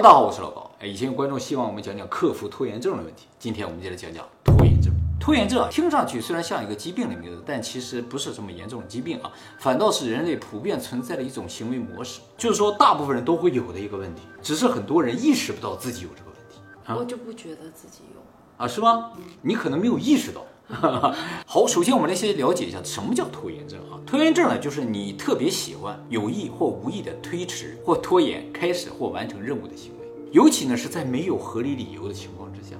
大家好，我是老高。哎，以前有观众希望我们讲讲克服拖延症的问题，今天我们就来讲讲拖延症。拖延症啊，听上去虽然像一个疾病的名字，但其实不是什么严重的疾病啊，反倒是人类普遍存在的一种行为模式，就是说大部分人都会有的一个问题，只是很多人意识不到自己有这个问题啊我就不觉得自己有。啊，是吗？你可能没有意识到。好，首先我们来先了解一下什么叫拖延症啊？拖延症呢，就是你特别喜欢有意或无意的推迟或拖延开始或完成任务的行为，尤其呢是在没有合理理由的情况之下。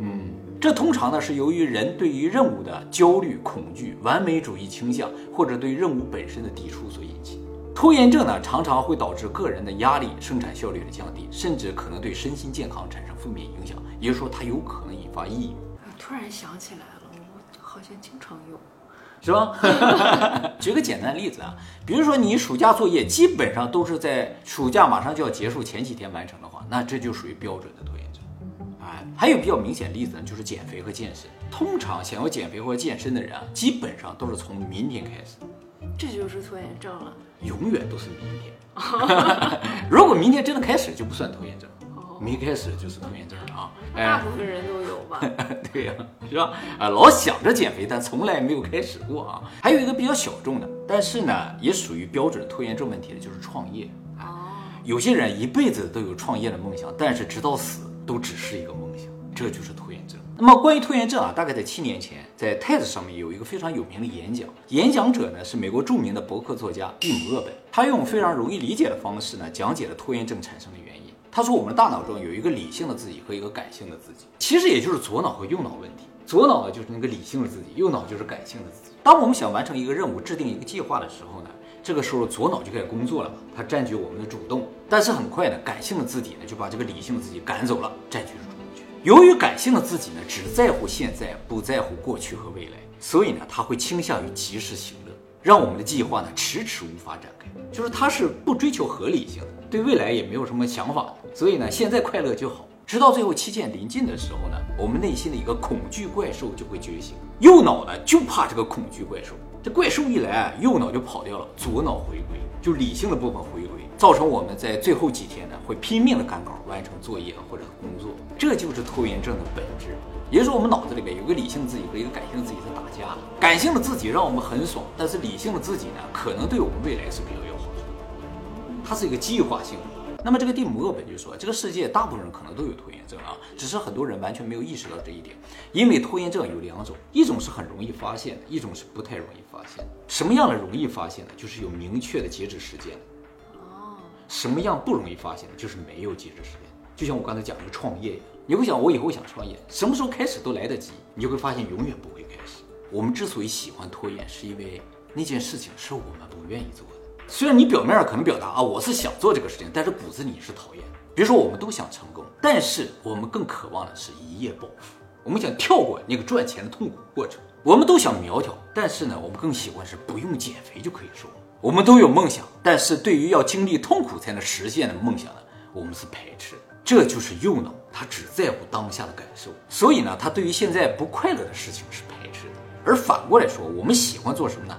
嗯，这通常呢是由于人对于任务的焦虑、恐惧、完美主义倾向，或者对任务本身的抵触所引起。拖延症呢常常会导致个人的压力、生产效率的降低，甚至可能对身心健康产生负面影响，也就是说它有可能引发抑郁。啊突然想起来了，我好像经常有。是吧？举个简单的例子啊，比如说你暑假作业基本上都是在暑假马上就要结束前几天完成的话，那这就属于标准的拖延症。哎，还有比较明显的例子呢，就是减肥和健身。通常想要减肥或者健身的人啊，基本上都是从明天开始，这就是拖延症了。永远都是明天。如果明天真的开始，就不算拖延症。没开始就是拖延症啊！大部分人都有吧？对呀、是吧？啊，老想着减肥，但从来没有开始过啊。还有一个比较小众的，但是呢，也属于标准拖延症问题的，就是创业。哦，有些人一辈子都有创业的梦想，但是直到死都只是一个梦想，这就是拖延症。那么关于拖延症啊，大概在七年前，在 TED 上面有一个非常有名的演讲，演讲者呢是美国著名的博客作家蒂姆·厄本，他用非常容易理解的方式呢，讲解了拖延症产生的原因。他说，我们大脑中有一个理性的自己和一个感性的自己，其实也就是左脑和右脑问题。左脑呢就是那个理性的自己，右脑就是感性的自己。当我们想完成一个任务、制定一个计划的时候呢，这个时候左脑就开始工作了嘛，它占据我们的主动。但是很快呢，感性的自己呢就把这个理性的自己赶走了，占据了主动权。由于感性的自己呢只在乎现在，不在乎过去和未来，所以呢，他会倾向于及时行乐，让我们的计划呢迟迟无法展开。就是他是不追求合理性的，对未来也没有什么想法。所以呢，现在快乐就好。直到最后期限临近的时候呢，我们内心的一个恐惧怪兽就会觉醒，右脑呢就怕这个恐惧怪兽。这怪兽一来啊，右脑就跑掉了，左脑回归，就理性的部分回归，造成我们在最后几天呢会拼命的赶稿完成作业或者工作。这就是拖延症的本质。也就是说，我们脑子里边有个理性自己和一个感性自己在打架。感性的自己让我们很爽，但是理性的自己呢，可能对我们未来是比较有。它是一个计划性的。那么这个蒂姆·厄本就说，这个世界大部分人可能都有拖延症啊，只是很多人完全没有意识到这一点。因为拖延症有两种，一种是很容易发现的，一种是不太容易发现。什么样的容易发现呢？就是有明确的截止时间。哦，什么样不容易发现呢？就是没有截止时间。就像我刚才讲的创业一样，你会想我以后想创业，什么时候开始都来得及，你就会发现永远不会开始。我们之所以喜欢拖延，是因为那件事情是我们不愿意做。虽然你表面上可能表达啊我是想做这个事情，但是骨子里是讨厌。比如说我们都想成功，但是我们更渴望的是一夜暴富。我们想跳过那个赚钱的痛苦过程。我们都想苗条，但是呢，我们更喜欢是不用减肥就可以瘦。我们都有梦想，但是对于要经历痛苦才能实现的梦想呢，我们是排斥。这就是右脑，他只在乎当下的感受，所以呢，他对于现在不快乐的事情是排斥的。而反过来说，我们喜欢做什么呢？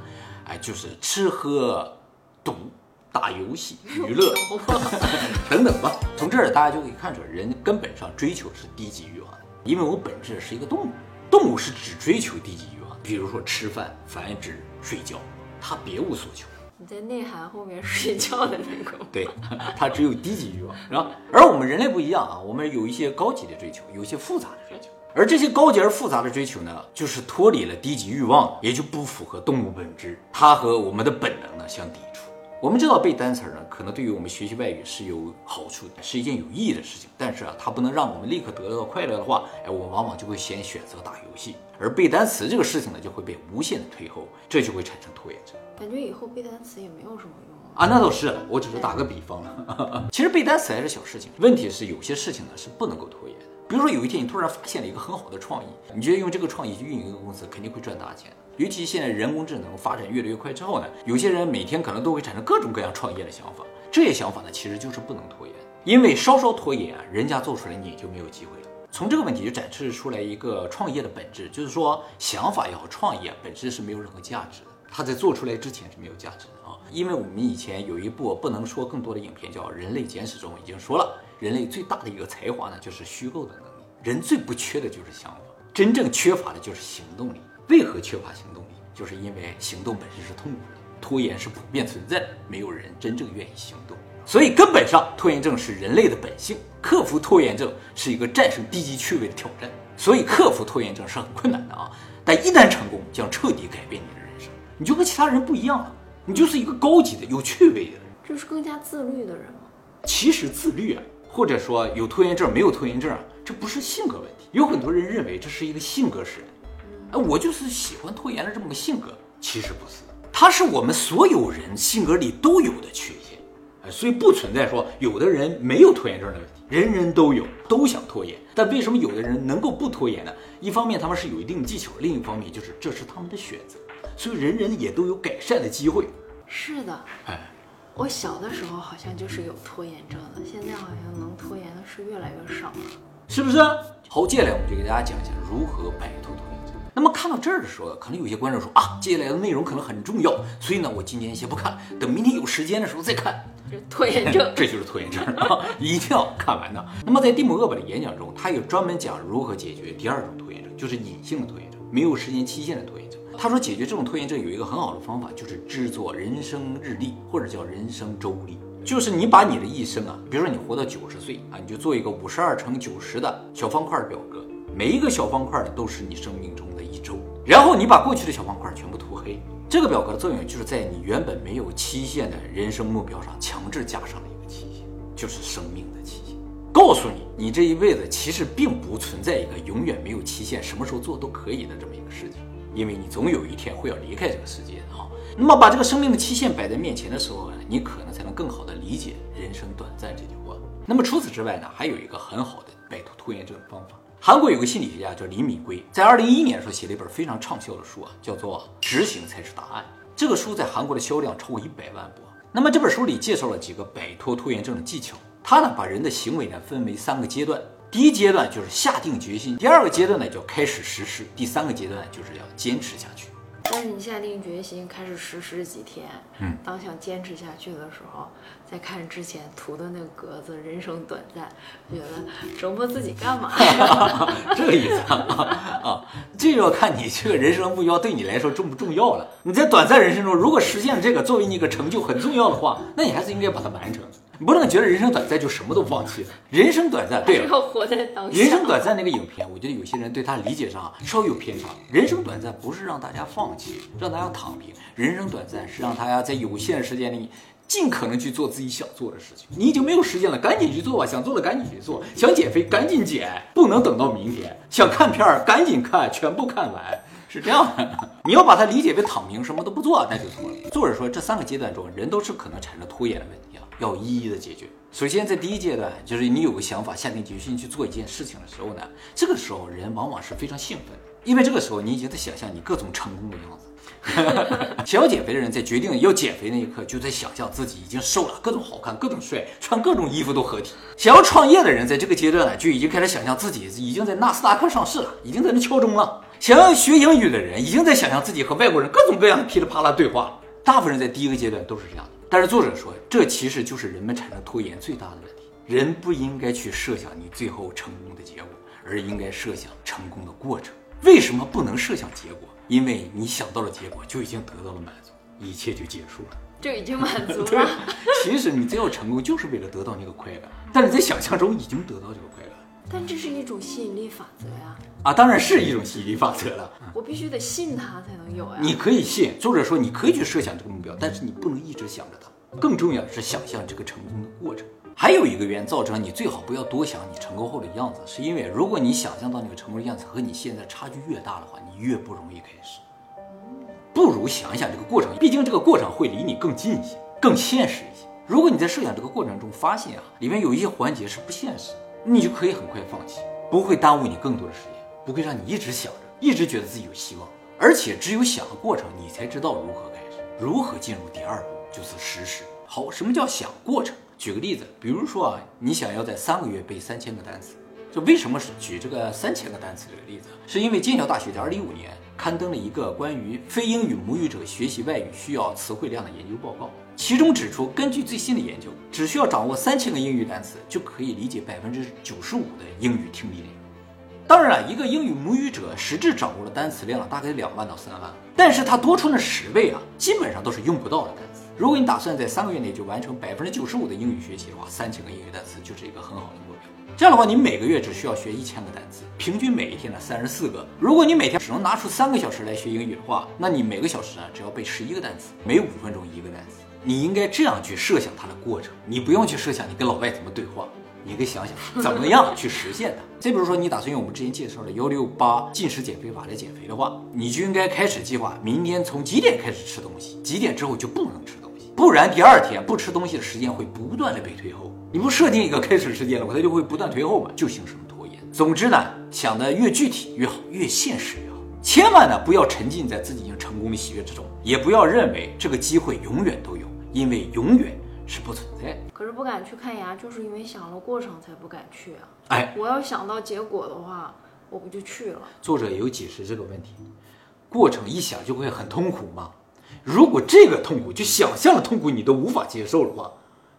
哎，就是吃喝。赌、打游戏、娱乐 等等吧。从这儿大家就可以看出来，人根本上追求是低级欲望，因为我本质是一个动物，动物是只追求低级欲望，比如说吃饭、繁殖、睡觉，它别无所求。你在内涵后面睡觉的那个，对，它只有低级欲望，是吧？而我们人类不一样啊，我们有一些高级的追求，有一些复杂的追求。而这些高级而复杂的追求呢，就是脱离了低级欲望，也就不符合动物本质，它和我们的本能呢相抵触。我们知道背单词呢，可能对于我们学习外语是有好处的，是一件有意义的事情。但是啊，它不能让我们立刻得到快乐的话，哎，我们往往就会先选择打游戏，而背单词这个事情呢，就会被无限的推后，这就会产生拖延症。感觉以后背单词也没有什么用了。啊，那倒是，我只是打个比方了。其实背单词还是小事情，问题是有些事情呢是不能够拖延的。比如说有一天你突然发现了一个很好的创意，你觉得用这个创意去运营一个公司肯定会赚大钱。尤其现在人工智能发展越来越快之后呢，有些人每天可能都会产生各种各样创业的想法。这些想法呢，其实就是不能拖延，因为稍稍拖延啊，人家做出来你就没有机会了。从这个问题就展示出来一个创业的本质，就是说想法也好，创业本质是没有任何价值的。它在做出来之前是没有价值的啊，因为我们以前有一部不能说更多的影片叫《人类简史》中已经说了，人类最大的一个才华呢，就是虚构的能力。人最不缺的就是想法，真正缺乏的就是行动力。为何缺乏行动力？就是因为行动本身是痛苦的，拖延是普遍存在的，没有人真正愿意行动。所以根本上，拖延症是人类的本性。克服拖延症是一个战胜低级趣味的挑战。所以克服拖延症是很困难的啊！但一旦成功，将彻底改变你的人生，你就和其他人不一样了，你就是一个高级的、有趣味的人。这是更加自律的人吗？其实自律啊，或者说有拖延症没有拖延症啊，这不是性格问题。有很多人认为这是一个性格使然，哎，我就是喜欢拖延的这么个性格，其实不是，它是我们所有人性格里都有的缺陷，哎，所以不存在说有的人没有拖延症的问题。人人都有，都想拖延，但为什么有的人能够不拖延呢？一方面他们是有一定技巧，另一方面就是这是他们的选择，所以人人也都有改善的机会。是的，哎，我小的时候好像就是有拖延症的，现在好像能拖延的是越来越少了，是不是？好，接下来我们就给大家讲一下如何摆脱拖延症。那么看到这儿的时候，可能有些观众说啊，接下来的内容可能很重要，所以呢，我今天先不看，等明天有时间的时候再看。拖延症，这就是拖延症啊！一定要看完的。那么在蒂姆·厄本的演讲中，他有专门讲如何解决第二种拖延症，就是隐性的拖延症，没有时间期限的拖延症。他说，解决这种拖延症有一个很好的方法，就是制作人生日历或者叫人生周历，就是你把你的一生啊，比如说你活到九十岁啊，你就做一个五十二乘九十的小方块表格，每一个小方块呢都是你生命中的一周，然后你把过去的小方块全部涂黑。这个表格的作用就是在你原本没有期限的人生目标上强制加上了一个期限，就是生命的期限，告诉你你这一辈子其实并不存在一个永远没有期限、什么时候做都可以的这么一个事情，因为你总有一天会要离开这个世界啊。那么把这个生命的期限摆在面前的时候啊，你可能才能更好的理解“人生短暂”这句话。那么除此之外呢，还有一个很好的摆脱拖延症的方法。韩国有个心理学家叫李敏圭，在二零一一年的时候写了一本非常畅销的书啊，叫做《执行才是答案》。这个书在韩国的销量超过一百万部。那么这本书里介绍了几个摆脱拖延症的技巧。他呢把人的行为呢分为三个阶段，第一阶段就是下定决心，第二个阶段呢就开始实施，第三个阶段就是要坚持下去。但是你下定决心开始实施几天，嗯，当想坚持下去的时候，再看之前涂的那个格子“人生短暂”，觉得折磨自己干嘛？这个意思啊，这就要看你这个人生目标对你来说重不重要了。你在短暂人生中，如果实现了这个作为你一个成就很重要的话，那你还是应该把它完成。你不能觉得人生短暂就什么都放弃了。人生短暂，对，要活在当下。人生短暂那个影片，我觉得有些人对他理解上稍有偏差。人生短暂不是让大家放弃，让大家躺平。人生短暂是让大家在有限的时间里，尽可能去做自己想做的事情。你已经没有时间了，赶紧去做吧。想做的赶紧去做，想减肥赶紧减，不能等到明天。想看片儿赶紧看，全部看完，是这样的。你要把它理解为躺平，什么都不做，那就错了。作者说，这三个阶段中，人都是可能产生拖延的问题。要一一的解决。首先，在第一阶段，就是你有个想法，下定决心去做一件事情的时候呢，这个时候人往往是非常兴奋，因为这个时候你已经在想象你各种成功的样子。想要减肥的人在决定要减肥那一刻，就在想象自己已经瘦了，各种好看，各种帅，穿各种衣服都合体。想要创业的人在这个阶段呢，就已经开始想象自己已经在纳斯达克上市了，已经在那敲钟了。想要学英语的人，已经在想象自己和外国人各种各样的噼里啪啦对话了。大部分人在第一个阶段都是这样的。但是作者说，这其实就是人们产生拖延最大的问题。人不应该去设想你最后成功的结果，而应该设想成功的过程。为什么不能设想结果？因为你想到了结果，就已经得到了满足，一切就结束了，就已经满足了。其实你最后成功，就是为了得到那个快感。但是在想象中已经得到这个快感。但这是一种吸引力法则呀！啊，当然是一种吸引力法则了。我必须得信它才能有呀。你可以信，作者说你可以去设想这个目标，但是你不能一直想着它。更重要的是想象这个成功的过程。还有一个原因造成你最好不要多想你成功后的样子，是因为如果你想象到那个成功的样子和你现在差距越大的话，你越不容易开始。不如想一想这个过程，毕竟这个过程会离你更近一些，更现实一些。如果你在设想这个过程中发现啊，里面有一些环节是不现实，你就可以很快放弃，不会耽误你更多的时间，不会让你一直想着，一直觉得自己有希望。而且只有想的过程，你才知道如何开始，如何进入第二步。就是实施好，什么叫想过程？举个例子，比如说啊，你想要在三个月背三千个单词，就为什么是举这个三千个单词这个例子？是因为剑桥大学在二零一五年刊登了一个关于非英语母语者学习外语需要词汇量的研究报告，其中指出，根据最新的研究，只需要掌握三千个英语单词就可以理解百分之九十五的英语听力内容。当然了，一个英语母语者实质掌握的单词量大概两万到三万，但是他多出那十倍啊，基本上都是用不到的单词。如果你打算在三个月内就完成百分之九十五的英语学习的话，三千个英语单词就是一个很好的目标。这样的话，你每个月只需要学一千个单词，平均每一天呢三十四个。如果你每天只能拿出三个小时来学英语的话，那你每个小时呢只要背十一个单词，每五分钟一个单词。你应该这样去设想它的过程，你不用去设想你跟老外怎么对话。你可以想想怎么样去实现它。再比如说，你打算用我们之前介绍的幺六八进食减肥法来减肥的话，你就应该开始计划明天从几点开始吃东西，几点之后就不能吃东西，不然第二天不吃东西的时间会不断的被推后。你不设定一个开始时间的话，它就会不断推后嘛，就形成拖延。总之呢，想的越具体越好，越现实越好。千万呢不要沉浸在自己已经成功的喜悦之中，也不要认为这个机会永远都有，因为永远。是不存在，可是不敢去看牙，就是因为想了过程才不敢去啊。哎，我要想到结果的话，我不就去了？作者也有解释这个问题，过程一想就会很痛苦吗？如果这个痛苦就想象的痛苦你都无法接受的话，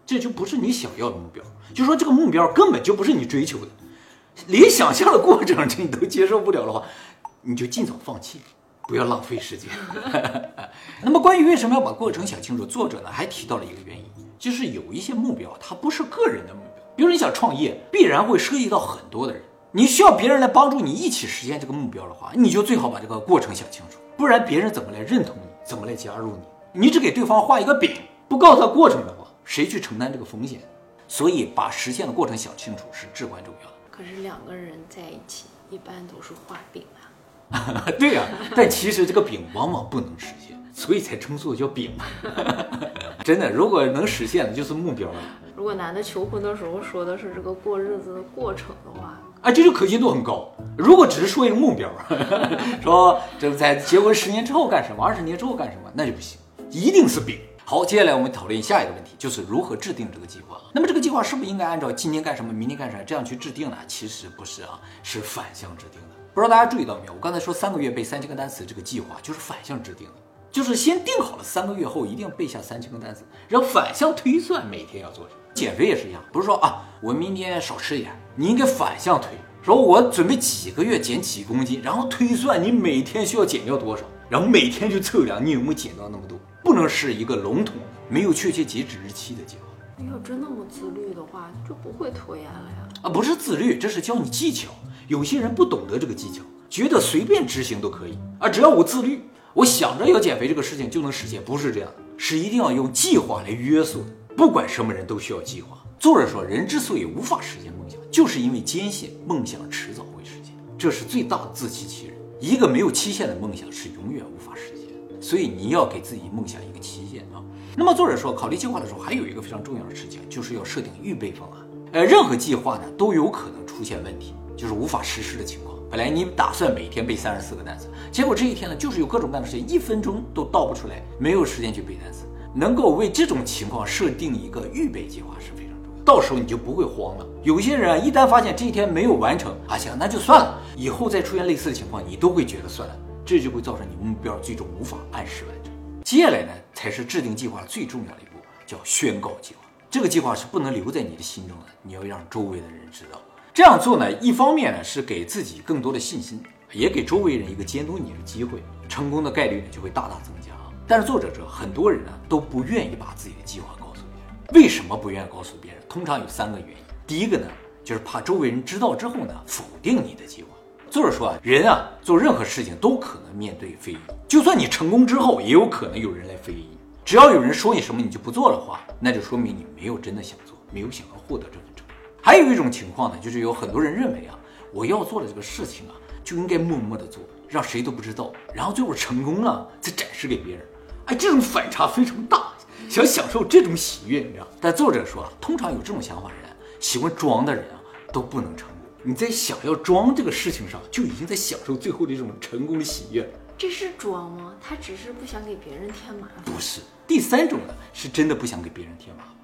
这就不是你想要的目标。就说这个目标根本就不是你追求的，连想象的过程你都接受不了的话，你就尽早放弃。不要浪费时间。那么，关于为什么要把过程想清楚，作者呢还提到了一个原因，就是有一些目标它不是个人的目标。比如你想创业，必然会涉及到很多的人，你需要别人来帮助你一起实现这个目标的话，你就最好把这个过程想清楚，不然别人怎么来认同，怎么来加入你？你只给对方画一个饼，不告诉他过程的话，谁去承担这个风险？所以，把实现的过程想清楚是至关重要的。可是两个人在一起，一般都是画饼啊。对呀，但其实这个饼往往不能实现，所以才称作叫饼。真的，如果能实现的，就是目标了。如果男的求婚的时候说的是这个过日子的过程的话，啊，这就可信度很高。如果只是说一个目标，说这在结婚十年之后干什么，二十年之后干什么，那就不行，一定是饼。好，接下来我们讨论下一个问题，就是如何制定这个计划。那么这个计划是不是应该按照今天干什么，明天干什么这样去制定呢？其实不是啊，是反向制定的。不知道大家注意到没有？我刚才说三个月背三千个单词这个计划就是反向制定的，就是先定好了三个月后一定要背下三千个单词，然后反向推算每天要做什么。减肥也是一样，不是说啊我明天少吃一点，你应该反向推，说我准备几个月减几公斤，然后推算你每天需要减掉多少，然后每天去测量你有没有减到那么多，不能是一个笼统没有确切截止日期的计划。要真那么自律的话，就不会拖延了呀。啊，不是自律，这是教你技巧。有些人不懂得这个技巧，觉得随便执行都可以啊，只要我自律，我想着要减肥这个事情就能实现，不是这样，是一定要用计划来约束的。不管什么人都需要计划。作者说，人之所以无法实现梦想，就是因为坚信梦想迟早会实现，这是最大的自欺欺人。一个没有期限的梦想是永远无法实现，所以你要给自己梦想一个期限啊。那么作者说，考虑计划的时候还有一个非常重要的事情，就是要设定预备方案。呃，任何计划呢都有可能出现问题。就是无法实施的情况。本来你打算每天背三十四个单词，结果这一天呢，就是有各种各样的事情，一分钟都倒不出来，没有时间去背单词。能够为这种情况设定一个预备计划是非常重要，到时候你就不会慌了。有些人啊，一旦发现这一天没有完成，啊行，那就算了，以后再出现类似的情况，你都会觉得算了，这就会造成你目标最终无法按时完成。接下来呢，才是制定计划最重要的一步，叫宣告计划。这个计划是不能留在你的心中的，你要让周围的人知道。这样做呢，一方面呢是给自己更多的信心，也给周围人一个监督你的机会，成功的概率呢就会大大增加。但是作者说，很多人呢都不愿意把自己的计划告诉别人。为什么不愿意告诉别人？通常有三个原因。第一个呢，就是怕周围人知道之后呢否定你的计划。作者说啊，人啊做任何事情都可能面对非议，就算你成功之后，也有可能有人来非议。只要有人说你什么你就不做的话，那就说明你没有真的想做，没有想要获得这份成功。还有一种情况呢，就是有很多人认为啊，我要做的这个事情啊，就应该默默的做，让谁都不知道，然后最后成功了再展示给别人。哎，这种反差非常大，想享受这种喜悦，你知道？但作者说啊，通常有这种想法的人，喜欢装的人啊，都不能成功。你在想要装这个事情上，就已经在享受最后的这种成功的喜悦。这是装吗？他只是不想给别人添麻烦。不是，第三种呢，是真的不想给别人添麻烦。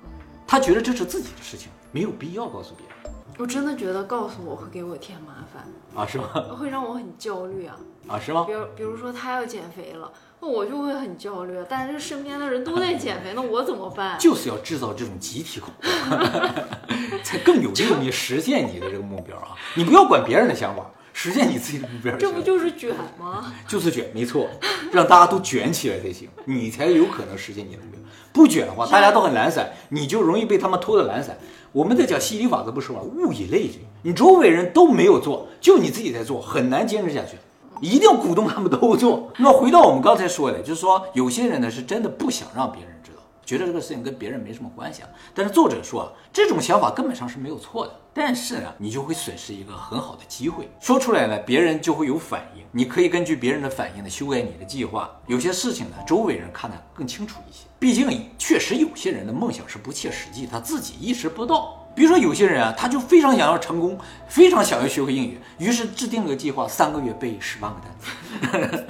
他觉得这是自己的事情，没有必要告诉别人。我真的觉得告诉我会给我添麻烦，啊，是吗？会让我很焦虑啊。啊，是吗比？如比如说他要减肥了，那我就会很焦虑。但是身边的人都在减肥，那我怎么办？就是要制造这种集体恐慌，才更有利于你实现你的这个目标啊！你不要管别人的想法，实现你自己的目标这。不就是卷吗？就是卷，没错，让大家都卷起来才行，你才有可能实现你的目标。不卷的话，大家都很懒散，你就容易被他们拖的懒散。我们在讲吸引力法则，不是吗？物以类聚，你周围人都没有做，就你自己在做，很难坚持下去。一定要鼓动他们都做。那么回到我们刚才说的，就是说有些人呢是真的不想让别人知道，觉得这个事情跟别人没什么关系啊。但是作者说啊，这种想法根本上是没有错的，但是呢，你就会损失一个很好的机会。说出来呢，别人就会有反应，你可以根据别人的反应呢修改你的计划。有些事情呢，周围人看得更清楚一些。毕竟确实有些人的梦想是不切实际，他自己意识不到。比如说有些人啊，他就非常想要成功，非常想要学会英语，于是制定了个计划，三个月背十万个单词。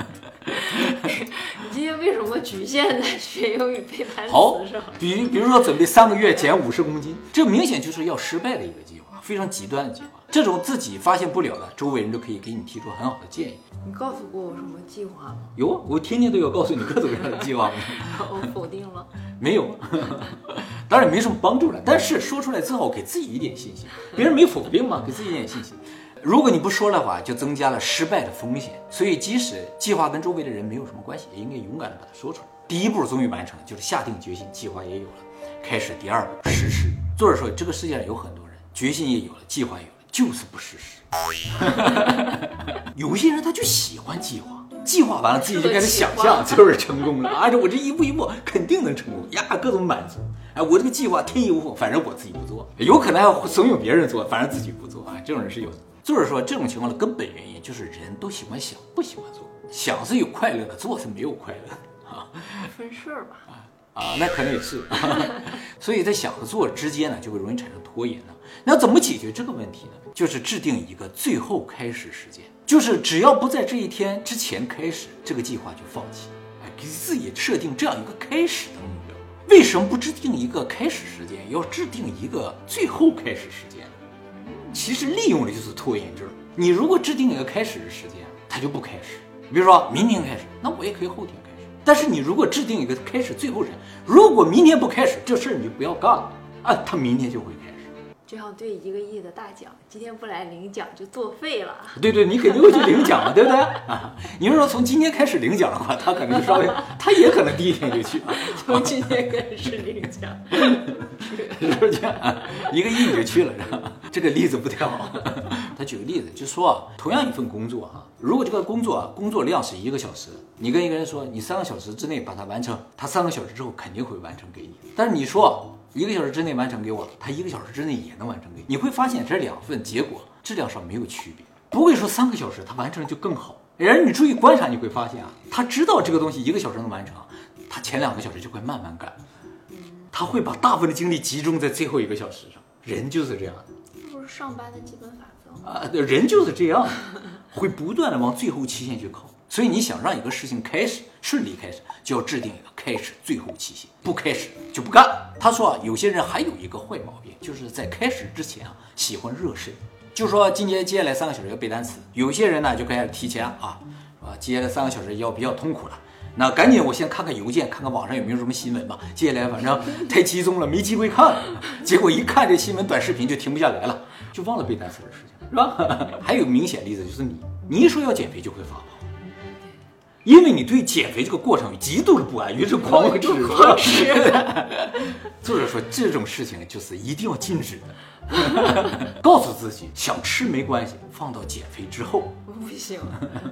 你今天为什么局限在学英语背单好词上？，比比如说准备三个月减五十公斤，这明显就是要失败的一个计划，非常极端的计划。这种自己发现不了的，周围人都可以给你提出很好的建议。你告诉过我什么计划吗？有啊，我天天都要告诉你各种各样的计划。我否定了。没有，当然没什么帮助了。但是说出来之后，给自己一点信心。别人没否定嘛，给自己一点信心。如果你不说的话，就增加了失败的风险。所以，即使计划跟周围的人没有什么关系，也应该勇敢的把它说出来。第一步终于完成了，就是下定决心，计划也有了，开始第二步实施。作者说，这个世界上有很多人，决心也有了，计划也有了，就是不实施。有些人他就喜欢计划，计划完了自己就开始想象，就是成功了。而且我这一步一步肯定能成功呀，各种满足。哎，我这个计划天衣无缝，反正我自己不做，有可能还怂恿别人做，反正自己不做啊。这种人是有的。就是说，这种情况的根本原因就是人都喜欢想，不喜欢做。想是有快乐的，做是没有快乐的啊。分事儿吧。啊，那可能也是，所以在想和做之间呢，就会容易产生拖延呢。那怎么解决这个问题呢？就是制定一个最后开始时间，就是只要不在这一天之前开始，这个计划就放弃。哎，给自己设定这样一个开始的目标。为什么不制定一个开始时间，要制定一个最后开始时间？其实利用的就是拖延症。你如果制定一个开始的时间，它就不开始。比如说明天开始，那我也可以后天开始。但是你如果制定一个开始最后人，如果明天不开始，这事儿你就不要干了啊，他明天就会开始。就像对一个亿的大奖，今天不来领奖就作废了。对对，你肯定会去领奖嘛，对不对？啊，你是说从今天开始领奖的话，他可能就稍微，他也可能第一天就去啊，从今天开始领奖，是不是这样？啊一个亿你就去了，是吧？这个例子不太好。他举个例子，就说啊，同样一份工作啊、如果这个工作啊工作量是一个小时，你跟一个人说你三个小时之内把它完成，他三个小时之后肯定会完成给你。但是你说一个小时之内完成给我，他一个小时之内也能完成给你，你会发现这两份结果质量上没有区别，不会说三个小时他完成就更好。然而你注意观察，你会发现啊，他知道这个东西一个小时能完成，他前两个小时就会慢慢干，他会把大部分的精力集中在最后一个小时上。人就是这样的。这不是上班的基本法则吗？啊，人就是这样，会不断的往最后期限去靠。所以你想让一个事情开始顺利开始，就要制定一个开始最后期限，不开始就不干。他说啊，有些人还有一个坏毛病，就是在开始之前啊喜欢热身，就说今天接下来三个小时要背单词，有些人呢就开始提前啊，啊，接下来三个小时要比较痛苦了。那赶紧，我先看看邮件，看看网上有没有什么新闻吧。接下来反正太集中了，没机会看。结果一看这新闻短视频就停不下来了，就忘了背单词的事情，是吧？还有明显例子就是你，你一说要减肥就会发胖，因为你对减肥这个过程有极度的不安，于是狂吃。狂吃作者说这种事情就是一定要禁止的，告诉自己想吃没关系，放到减肥之后。不行，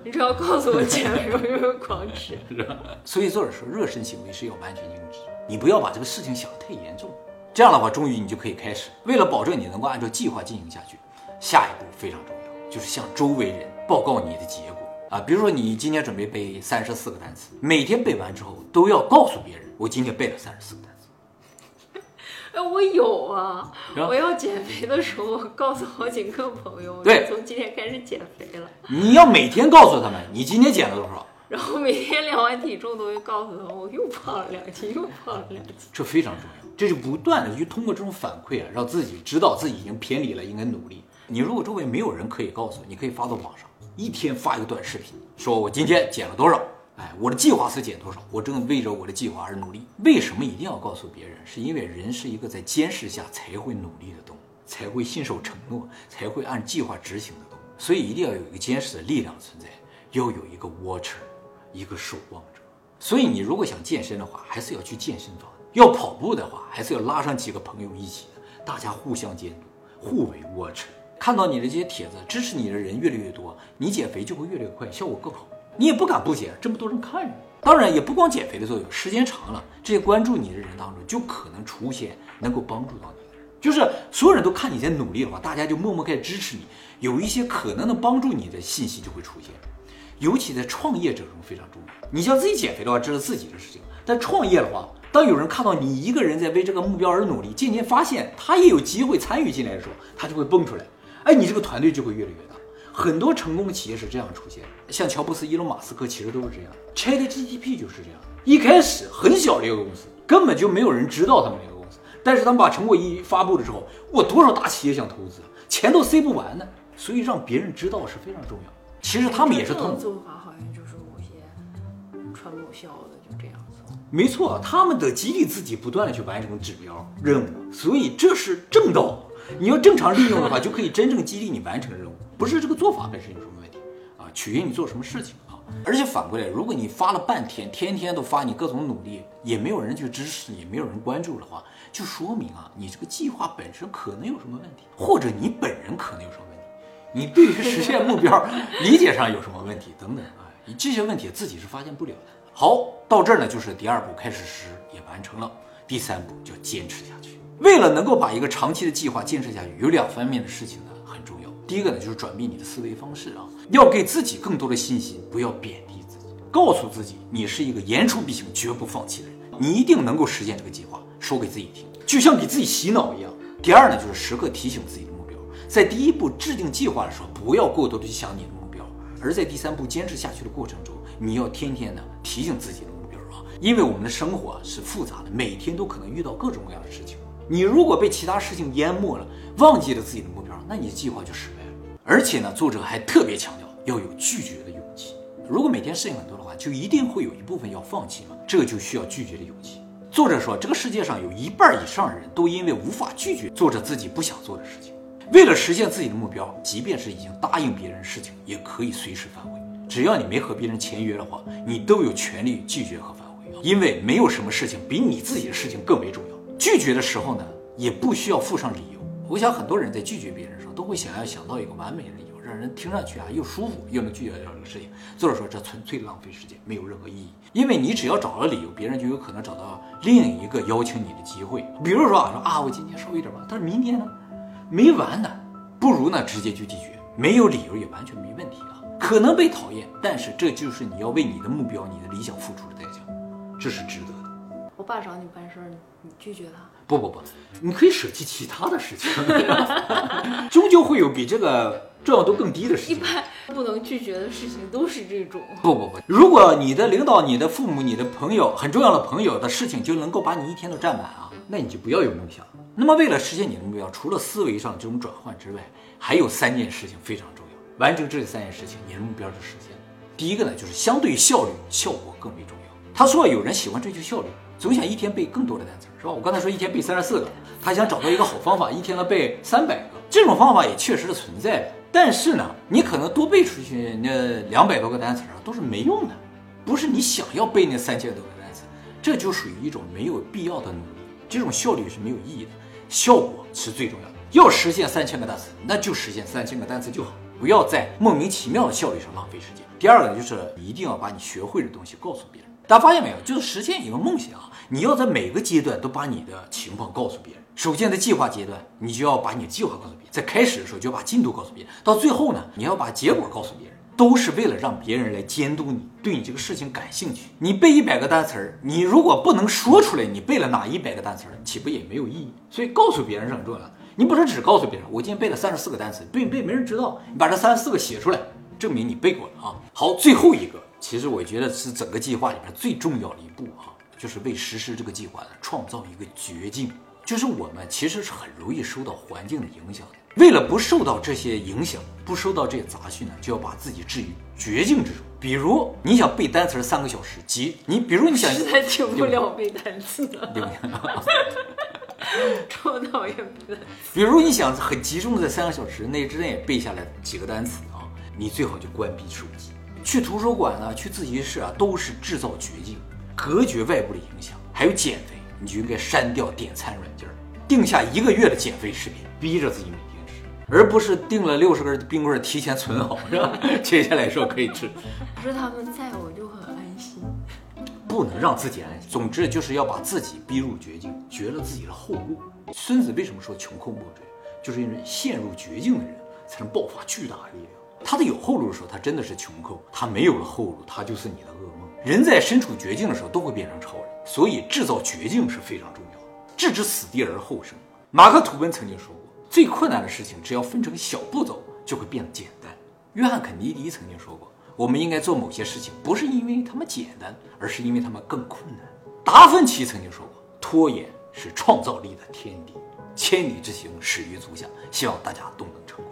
你只要告诉我减肥，我就会狂吃。是吧？所以作者说，热身行为是要完全禁止，你不要把这个事情想得太严重。这样的话，终于你就可以开始。为了保证你能够按照计划进行下去，下一步非常重要，就是向周围人报告你的结果啊。比如说，你今天准备背三十四个单词，每天背完之后都要告诉别人，我今天背了三十四个单词。哎，我有啊！我要减肥的时候，我告诉好几个朋友，对从今天开始减肥了。你要每天告诉他们，你今天减了多少，然后每天量完体重都会告诉他们我又胖了两斤，又胖了两斤。这非常重要，这就不断的就通过这种反馈啊，让自己知道自己已经偏离了，应该努力。你如果周围没有人可以告诉你，可以发到网上，一天发一个短视频，说我今天减了多少，哎，我的计划是减多少，我正为着我的计划而努力。为什么一定要告诉别人？是因为人是一个在监视下才会努力的动物，才会信守承诺，才会按计划执行的动物。所以一定要有一个监视的力量存在，要有一个 watcher，一个守望者。所以你如果想健身的话，还是要去健身房；要跑步的话，还是要拉上几个朋友一起，大家互相监督，互为 watcher。看到你的这些帖子，支持你的人越来越多，你减肥就会越来越快，效果更好。你也不敢不减，这么多人看着。当然，也不光减肥的作用，时间长了，这些关注你的人当中，就可能出现能够帮助到你。就是所有人都看你在努力的话，大家就默默开始支持你，有一些可能能帮助你的信息就会出现。尤其在创业者中非常重要。你像自己减肥的话，这是自己的事情；但创业的话，当有人看到你一个人在为这个目标而努力，渐渐发现他也有机会参与进来的时候，他就会蹦出来。哎，你这个团队就会越来越大。很多成功的企业是这样出现的，像乔布斯、伊隆马斯克其实都是这样。ChatGPT 就是这样，一开始很小的一个公司，根本就没有人知道他们这个公司。但是他们把成果一发布了之后，哇，多少大企业想投资，钱都塞不完呢。所以让别人知道是非常重要。其实他们也是通做法，好像就是某些传某校的就这样做。没错，他们得激励自己不断的去完成指标任务，所以这是正道。你要正常利用的话，就可以真正激励你完成任务，不是这个做法本身有什么问题啊，取决于你做什么事情啊。而且反过来，如果你发了半天，天天都发你各种努力，也没有人去支持，也没有人关注的话，就说明啊，你这个计划本身可能有什么问题，或者你本人可能有什么问题，你对于实现目标 理解上有什么问题等等啊，你这些问题自己是发现不了的。好，到这儿呢，就是第二步开始时也完成了，第三步就坚持下去。为了能够把一个长期的计划坚持下去，有两方面的事情呢很重要。第一个呢，就是转变你的思维方式啊，要给自己更多的信心，不要贬低自己，告诉自己你是一个言出必行、绝不放弃的人，你一定能够实现这个计划。说给自己听，就像给自己洗脑一样。第二呢，就是时刻提醒自己的目标，在第一步制定计划的时候，不要过多的去想你的目标，而在第三步坚持下去的过程中，你要天天的提醒自己的目标啊，因为我们的生活是复杂的，每天都可能遇到各种各样的事情。你如果被其他事情淹没了，忘记了自己的目标，那你的计划就失败了。而且呢，作者还特别强调要有拒绝的勇气。如果每天事情很多的话，就一定会有一部分要放弃嘛，这就需要拒绝的勇气。作者说，这个世界上有一半以上人都因为无法拒绝做着自己不想做的事情。为了实现自己的目标，即便是已经答应别人的事情，也可以随时反悔。只要你没和别人签约的话，你都有权利拒绝和反悔，因为没有什么事情比你自己的事情更为重要。拒绝的时候呢，也不需要附上理由。我想很多人在拒绝别人的时候，都会想要想到一个完美的理由，让人听上去啊又舒服又能拒绝掉这个事情。作者说这纯粹浪费时间，没有任何意义。因为你只要找了理由，别人就有可能找到另一个邀请你的机会。比如说啊，说啊我今天稍微有点忙，但是明天呢，没完呢，不如呢直接就拒绝，没有理由也完全没问题啊。可能被讨厌，但是这就是你要为你的目标、你的理想付出的代价，这是值得的。我爸找你办事儿，你拒绝他？不不不，你可以舍弃其他的事情，终究会有比这个重要度更低的事情。一般不能拒绝的事情都是这种。不不不，如果你的领导、你的父母、你的朋友很重要的朋友的事情就能够把你一天都占满啊，那你就不要有梦想。那么为了实现你的目标，除了思维上这种转换之外，还有三件事情非常重要。完成这三件事情，你的目标就实现了。第一个呢，就是相对于效率，效果更为重要。他说有人喜欢追求效率。总想一天背更多的单词，是吧？我刚才说一天背三十四个，他想找到一个好方法，一天能背三百个。这种方法也确实是存在，但是呢，你可能多背出去那两百多个单词啊，都是没用的，不是你想要背那三千多个单词，这就属于一种没有必要的努力，这种效率是没有意义的，效果是最重要的。要实现三千个单词，那就实现三千个单词就好，不要在莫名其妙的效率上浪费时间。第二个呢，就是一定要把你学会的东西告诉别人。大家发现没有？就是实现一个梦想，你要在每个阶段都把你的情况告诉别人。首先在计划阶段，你就要把你的计划告诉别人；在开始的时候就要把进度告诉别人；到最后呢，你要把结果告诉别人，都是为了让别人来监督你，对你这个事情感兴趣。你背一百个单词儿，你如果不能说出来你背了哪一百个单词儿，岂不也没有意义？所以告诉别人是很重要的。你不能只告诉别人，我今天背了三十四个单词，背背没人知道。你把这三十四个写出来，证明你背过了啊。好，最后一个。其实我觉得是整个计划里面最重要的一步啊，就是为实施这个计划呢创造一个绝境。就是我们其实是很容易受到环境的影响的，为了不受到这些影响，不受到这些杂讯呢，就要把自己置于绝境之中。比如你想背单词三个小时，急你比如你想实在 听不了背单词了，对不对？超讨厌背单词。比如你想很集中的在三个小时内之内背下来几个单词啊，你最好就关闭手机，去图书馆啊，去自习室啊，都是制造绝境，隔绝外部的影响。还有减肥。你就应该删掉点餐软件，定下一个月的减肥视频，逼着自己每天吃，而不是定了六十根冰棍提前存好，是吧？接下来说可以吃。不是他们在我就很安心，不能让自己安心。总之就是要把自己逼入绝境，绝了自己的后路。孙子为什么说穷寇莫追？就是因为陷入绝境的人才能爆发巨大的力量。他在有后路的时候，他真的是穷寇；他没有了后路，他就是你的噩梦。人在身处绝境的时候，都会变成超人。所以制造绝境是非常重要的，置之死地而后生。马克吐温曾经说过，最困难的事情只要分成小步骤，就会变得简单。约翰肯尼迪曾经说过，我们应该做某些事情，不是因为他们简单，而是因为他们更困难。达芬奇曾经说过，拖延是创造力的天敌。千里之行，始于足下。希望大家都能成。